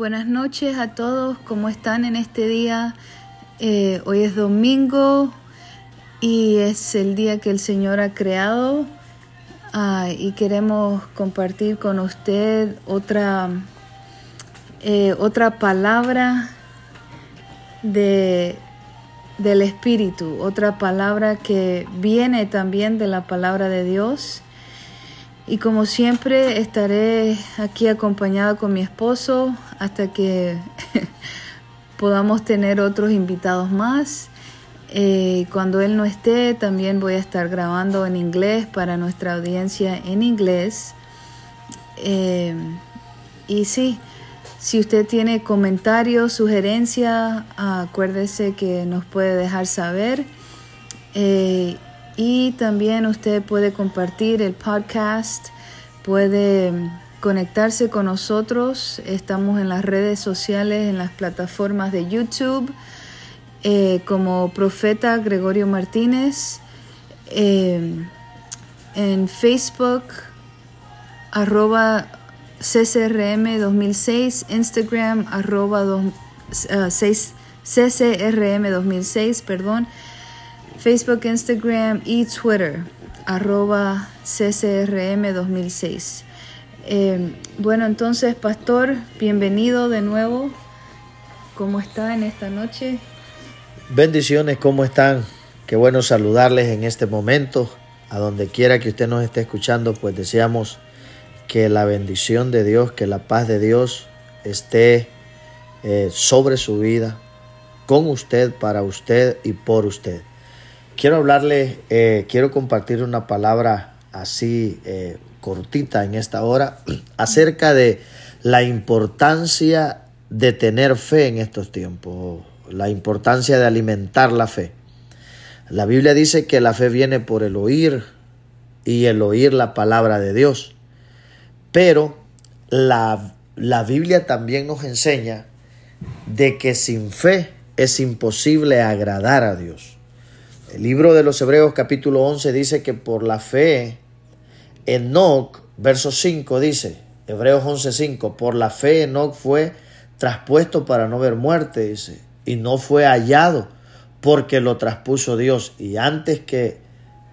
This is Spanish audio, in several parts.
buenas noches a todos, ¿cómo están en este día? Eh, hoy es domingo y es el día que el Señor ha creado ah, y queremos compartir con usted otra, eh, otra palabra de, del Espíritu, otra palabra que viene también de la palabra de Dios y como siempre estaré aquí acompañada con mi esposo hasta que podamos tener otros invitados más. Eh, cuando él no esté, también voy a estar grabando en inglés para nuestra audiencia en inglés. Eh, y sí, si usted tiene comentarios, sugerencias, acuérdese que nos puede dejar saber. Eh, y también usted puede compartir el podcast, puede conectarse con nosotros. Estamos en las redes sociales, en las plataformas de YouTube, eh, como Profeta Gregorio Martínez, eh, en Facebook, arroba CCRM 2006, Instagram, arroba CCRM 2006, perdón Facebook, Instagram y Twitter, arroba CCRM2006. Eh, bueno, entonces, Pastor, bienvenido de nuevo. ¿Cómo está en esta noche? Bendiciones, ¿cómo están? Qué bueno saludarles en este momento. A donde quiera que usted nos esté escuchando, pues deseamos que la bendición de Dios, que la paz de Dios esté eh, sobre su vida, con usted, para usted y por usted. Quiero hablarle, eh, quiero compartir una palabra así eh, cortita en esta hora acerca de la importancia de tener fe en estos tiempos, la importancia de alimentar la fe. La Biblia dice que la fe viene por el oír y el oír la palabra de Dios. Pero la, la Biblia también nos enseña de que sin fe es imposible agradar a Dios. El libro de los Hebreos capítulo 11 dice que por la fe, Enoch, verso 5 dice, Hebreos 11:5, por la fe Enoch fue traspuesto para no ver muerte, dice, y no fue hallado porque lo traspuso Dios. Y antes que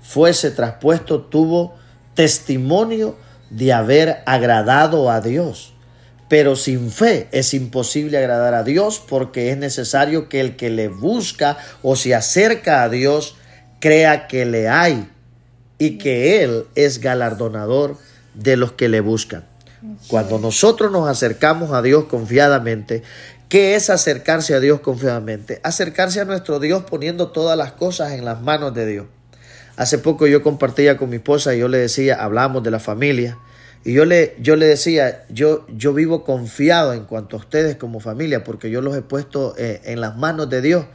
fuese traspuesto tuvo testimonio de haber agradado a Dios. Pero sin fe es imposible agradar a Dios porque es necesario que el que le busca o se acerca a Dios crea que le hay y que Él es galardonador de los que le buscan. Cuando nosotros nos acercamos a Dios confiadamente, ¿qué es acercarse a Dios confiadamente? Acercarse a nuestro Dios poniendo todas las cosas en las manos de Dios. Hace poco yo compartía con mi esposa y yo le decía, hablamos de la familia, y yo le, yo le decía, yo, yo vivo confiado en cuanto a ustedes como familia, porque yo los he puesto eh, en las manos de Dios.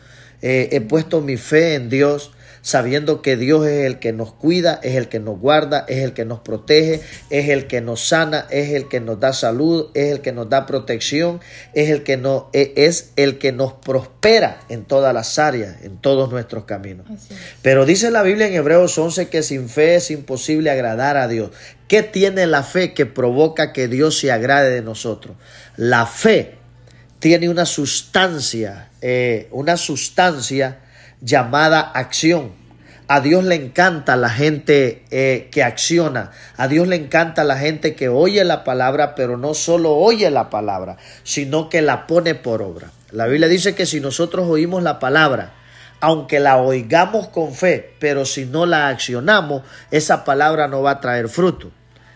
Eh, he puesto mi fe en Dios, sabiendo que Dios es el que nos cuida, es el que nos guarda, es el que nos protege, es el que nos sana, es el que nos da salud, es el que nos da protección, es el que, no, e, es el que nos prospera en todas las áreas, en todos nuestros caminos. Pero dice la Biblia en Hebreos 11 que sin fe es imposible agradar a Dios. ¿Qué tiene la fe que provoca que Dios se agrade de nosotros? La fe tiene una sustancia, eh, una sustancia llamada acción. A Dios le encanta la gente eh, que acciona. A Dios le encanta la gente que oye la palabra, pero no solo oye la palabra, sino que la pone por obra. La Biblia dice que si nosotros oímos la palabra, aunque la oigamos con fe, pero si no la accionamos, esa palabra no va a traer fruto.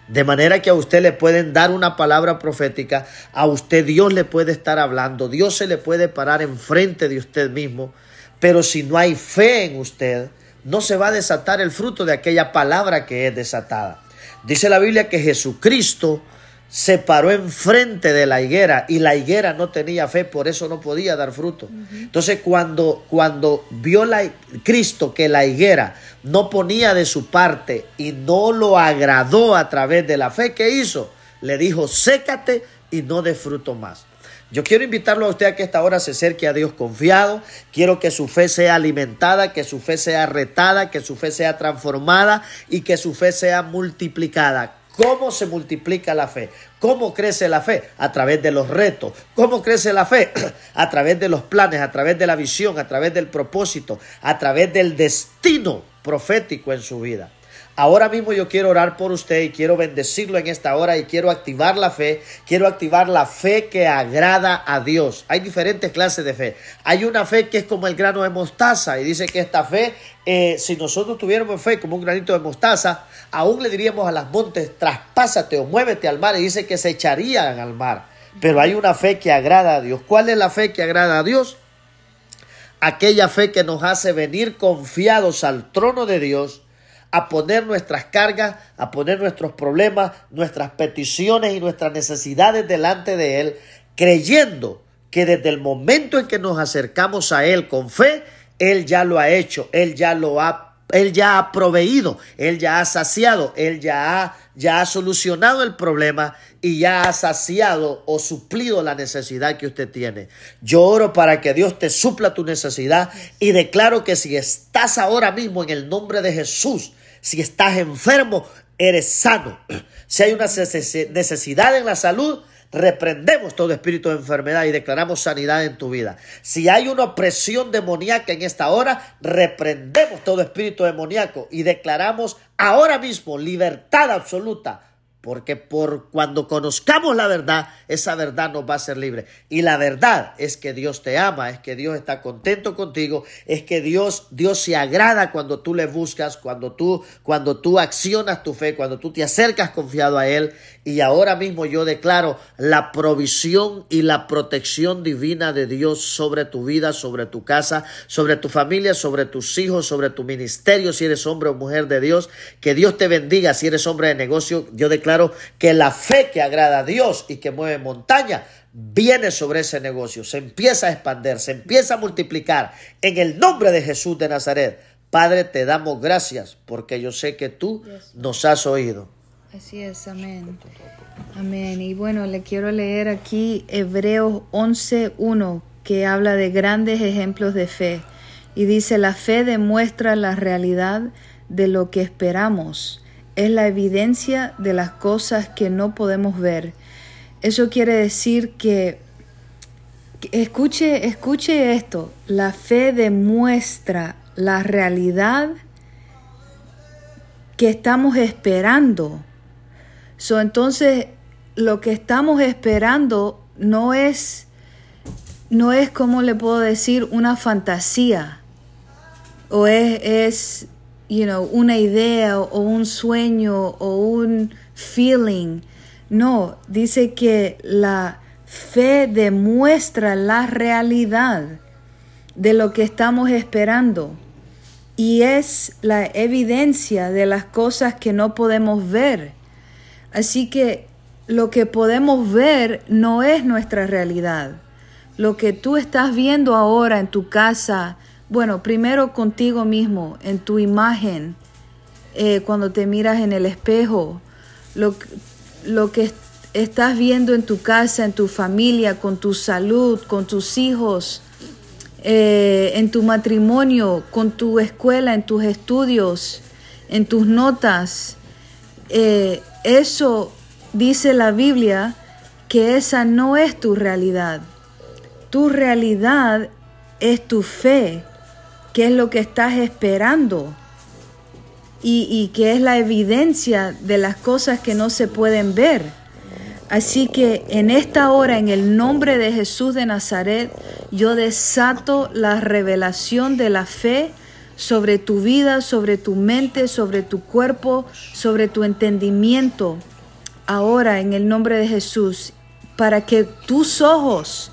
De manera que a usted le pueden dar una palabra profética, a usted Dios le puede estar hablando, Dios se le puede parar enfrente de usted mismo, pero si no hay fe en usted, no se va a desatar el fruto de aquella palabra que es desatada. Dice la Biblia que Jesucristo se paró enfrente de la higuera y la higuera no tenía fe, por eso no podía dar fruto. Entonces cuando, cuando vio la, Cristo que la higuera no ponía de su parte y no lo agradó a través de la fe que hizo, le dijo, sécate y no dé fruto más. Yo quiero invitarlo a usted a que esta hora se acerque a Dios confiado. Quiero que su fe sea alimentada, que su fe sea retada, que su fe sea transformada y que su fe sea multiplicada ¿Cómo se multiplica la fe? ¿Cómo crece la fe? A través de los retos. ¿Cómo crece la fe? A través de los planes, a través de la visión, a través del propósito, a través del destino profético en su vida. Ahora mismo yo quiero orar por usted y quiero bendecirlo en esta hora y quiero activar la fe, quiero activar la fe que agrada a Dios. Hay diferentes clases de fe. Hay una fe que es como el grano de mostaza y dice que esta fe, eh, si nosotros tuviéramos fe como un granito de mostaza, aún le diríamos a las montes, traspásate o muévete al mar y dice que se echarían al mar. Pero hay una fe que agrada a Dios. ¿Cuál es la fe que agrada a Dios? Aquella fe que nos hace venir confiados al trono de Dios a poner nuestras cargas, a poner nuestros problemas, nuestras peticiones y nuestras necesidades delante de Él, creyendo que desde el momento en que nos acercamos a Él con fe, Él ya lo ha hecho, Él ya lo ha él ya ha proveído, Él ya ha saciado, Él ya ha, ya ha solucionado el problema y ya ha saciado o suplido la necesidad que usted tiene. Yo oro para que Dios te supla tu necesidad y declaro que si estás ahora mismo en el nombre de Jesús, si estás enfermo, eres sano. Si hay una necesidad en la salud, Reprendemos todo espíritu de enfermedad y declaramos sanidad en tu vida. Si hay una opresión demoníaca en esta hora, reprendemos todo espíritu demoníaco y declaramos ahora mismo libertad absoluta porque por cuando conozcamos la verdad, esa verdad nos va a ser libre. Y la verdad es que Dios te ama, es que Dios está contento contigo, es que Dios Dios se agrada cuando tú le buscas, cuando tú cuando tú accionas tu fe, cuando tú te acercas confiado a él. Y ahora mismo yo declaro la provisión y la protección divina de Dios sobre tu vida, sobre tu casa, sobre tu familia, sobre tus hijos, sobre tu ministerio si eres hombre o mujer de Dios, que Dios te bendiga si eres hombre de negocio, yo declaro que la fe que agrada a Dios y que mueve montaña viene sobre ese negocio, se empieza a expandir, se empieza a multiplicar en el nombre de Jesús de Nazaret. Padre, te damos gracias porque yo sé que tú nos has oído. Así es, amén. Amén. Y bueno, le quiero leer aquí Hebreos 11.1 que habla de grandes ejemplos de fe. Y dice, la fe demuestra la realidad de lo que esperamos es la evidencia de las cosas que no podemos ver. Eso quiere decir que, escuche, escuche esto, la fe demuestra la realidad que estamos esperando. So, entonces, lo que estamos esperando no es, no es, como le puedo decir, una fantasía. O es, es you know, una idea o un sueño o un feeling. No, dice que la fe demuestra la realidad de lo que estamos esperando y es la evidencia de las cosas que no podemos ver. Así que lo que podemos ver no es nuestra realidad. Lo que tú estás viendo ahora en tu casa, bueno, primero contigo mismo, en tu imagen, eh, cuando te miras en el espejo, lo, que estás viendo en tu casa, en tu familia, con tu salud, con tus hijos, eh, en tu matrimonio, con tu escuela, en tus estudios, en tus notas. Eh, eso dice la Biblia que esa no es tu realidad. Tu realidad es tu fe qué es lo que estás esperando y, y qué es la evidencia de las cosas que no se pueden ver. Así que en esta hora, en el nombre de Jesús de Nazaret, yo desato la revelación de la fe sobre tu vida, sobre tu mente, sobre tu cuerpo, sobre tu entendimiento. Ahora, en el nombre de Jesús, para que tus ojos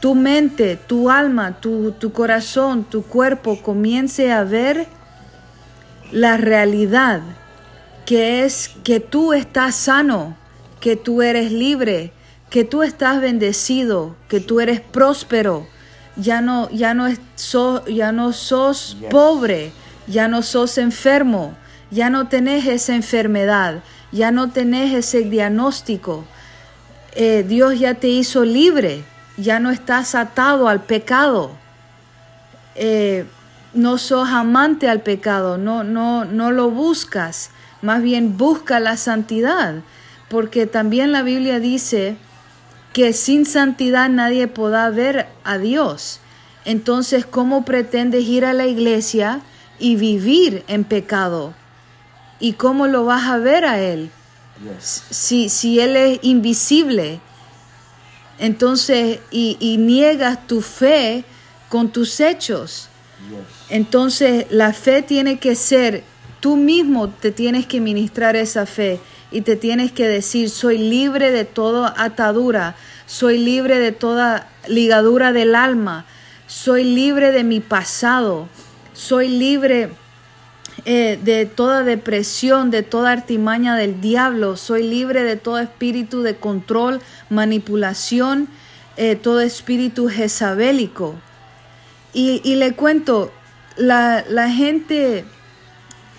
tu mente, tu alma, tu, corazón, tu cuerpo comience a ver la realidad que es que tú estás sano, que tú eres libre, que tú estás bendecido, que tú eres próspero, ya no, ya no, ya no sos pobre, ya no sos enfermo, ya no tenés esa enfermedad, ya no tenés ese diagnóstico. Eh, Dios ya te hizo libre ya no estás atado al pecado. Eh, no sos amante al pecado, no, no, no lo buscas, más bien busca la santidad, porque también la Biblia dice que sin santidad nadie podrá ver a Dios. Entonces, ¿cómo pretendes ir a la iglesia y vivir en pecado? ¿Y cómo lo vas a ver a Él? Si, si Él es invisible, entonces, y, niegas tu fe con tus hechos. Entonces, la fe tiene que ser, tú mismo te tienes que ministrar esa fe y te tienes que decir, soy libre de toda atadura, soy libre de toda ligadura del alma, soy libre de mi pasado, soy libre eh, de toda depresión, de toda artimaña del diablo. Soy libre de todo espíritu de control, manipulación, eh, todo espíritu jezabélico. Y, le cuento, la, gente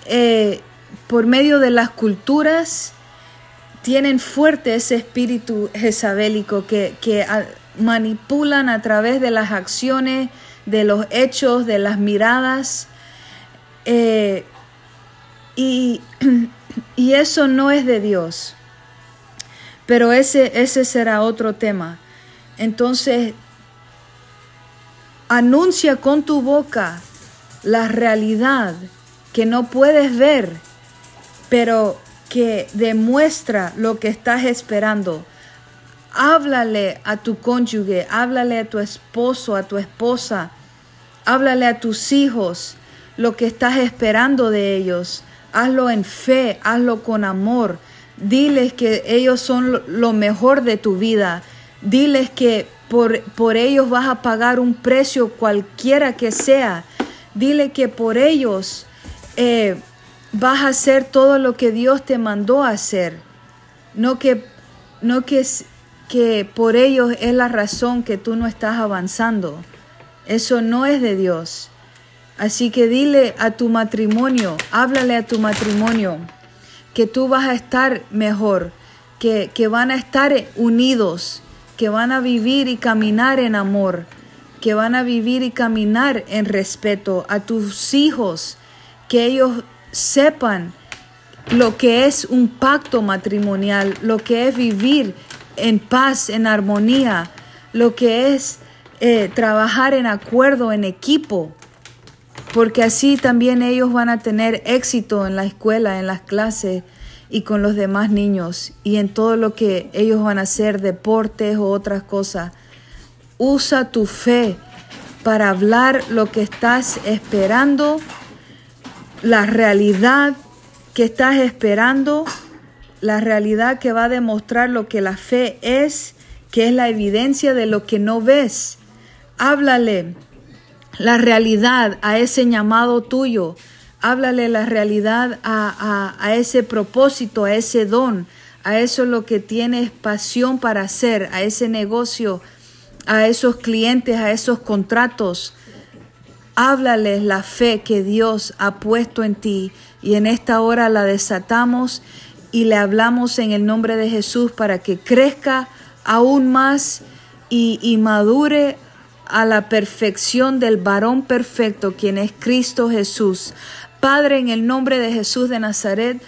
eh, por medio de las culturas tienen fuerte ese espíritu jezabélico que, manipulan a través de las acciones, de los hechos, de las miradas. Y, eso no es de Dios. Pero ese, ese será otro tema. Entonces, anuncia con tu boca la realidad que no puedes ver, pero que demuestra lo que estás esperando. Háblale a tu cónyuge, háblale a tu esposo, a tu esposa, háblale a tus hijos lo que estás esperando de ellos hazlo en fe, hazlo con amor. Diles que ellos son lo mejor de tu vida. Diles que por, por ellos vas a pagar un precio cualquiera que sea. Dile que por ellos eh, vas a hacer todo lo que Dios te mandó a hacer. No que, no que, que por ellos es la razón que tú no estás avanzando. Eso no es de Dios. Así que dile a tu matrimonio, háblale a tu matrimonio, que tú vas a estar mejor, que, que van a estar unidos, que van a vivir y caminar en amor, que van a vivir y caminar en respeto a tus hijos, que ellos sepan lo que es un pacto matrimonial, lo que es vivir en paz, en armonía, lo que es eh, trabajar en acuerdo, en equipo porque así también ellos van a tener éxito en la escuela, en las clases y con los demás niños y en todo lo que ellos van a hacer, deportes o otras cosas. Usa tu fe para hablar lo que estás esperando, la realidad que estás esperando, la realidad que va a demostrar lo que la fe es, que es la evidencia de lo que no ves. Háblale, la realidad a ese llamado tuyo. Háblale la realidad a, a, ese propósito, a ese don, a eso lo que tienes pasión para hacer, a ese negocio, a esos clientes, a esos contratos. Háblales la fe que Dios ha puesto en ti y en esta hora la desatamos y le hablamos en el nombre de Jesús para que crezca aún más y, y madure a la perfección del varón perfecto, quien es Cristo Jesús. Padre, en el nombre de Jesús de Nazaret,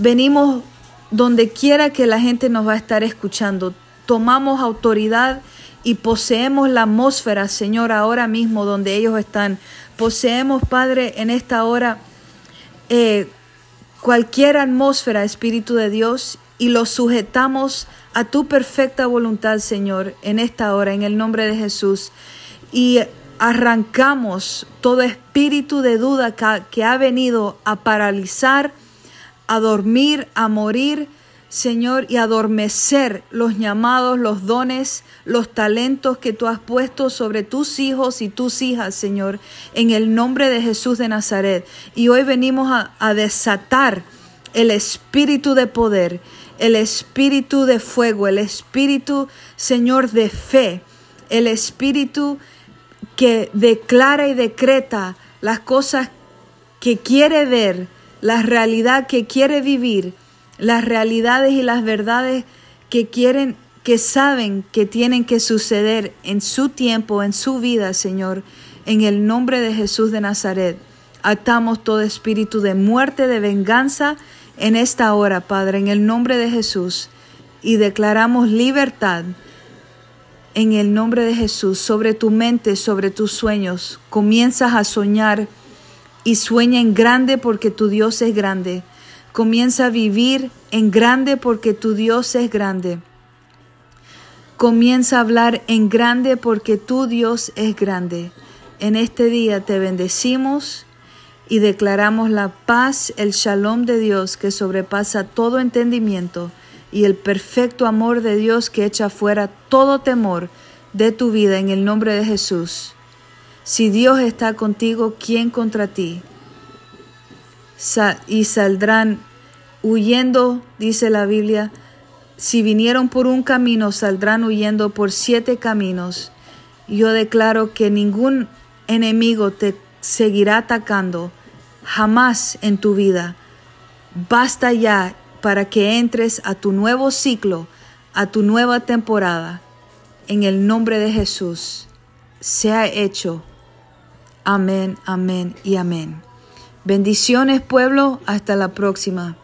venimos donde quiera que la gente nos va a estar escuchando. Tomamos autoridad y poseemos la atmósfera, Señor, ahora mismo donde ellos están. Poseemos, Padre, en esta hora eh, cualquier atmósfera, Espíritu de Dios, y lo sujetamos a tu perfecta voluntad, Señor, en esta hora, en el nombre de Jesús. Y arrancamos todo espíritu de duda que ha venido a paralizar, a dormir, a morir, Señor, y adormecer los llamados, los dones, los talentos que tú has puesto sobre tus hijos y tus hijas, Señor, en el nombre de Jesús de Nazaret. Y hoy venimos a desatar el espíritu de poder el espíritu de fuego, el espíritu, Señor, de fe, el espíritu que declara y decreta las cosas que quiere ver, la realidad que quiere vivir, las realidades y las verdades que quieren, que saben que tienen que suceder en su tiempo, en su vida, Señor, en el nombre de Jesús de Nazaret. Atamos todo espíritu de muerte, de venganza en esta hora, Padre, en el nombre de Jesús. Y declaramos libertad en el nombre de Jesús sobre tu mente, sobre tus sueños. Comienzas a soñar y sueña en grande porque tu Dios es grande. Comienza a vivir en grande porque tu Dios es grande. Comienza a hablar en grande porque tu Dios es grande. En este día te bendecimos y declaramos la paz, el shalom de Dios que sobrepasa todo entendimiento y el perfecto amor de Dios que echa fuera todo temor de tu vida en el nombre de Jesús. Si Dios está contigo, ¿quién contra ti? y saldrán huyendo, dice la Biblia, si vinieron por un camino, saldrán huyendo por siete caminos. Yo declaro que ningún enemigo te seguirá atacando jamás en tu vida. Basta ya para que entres a tu nuevo ciclo, a tu nueva temporada. En el nombre de Jesús, sea hecho. Amén, amén y amén. Bendiciones pueblo, hasta la próxima.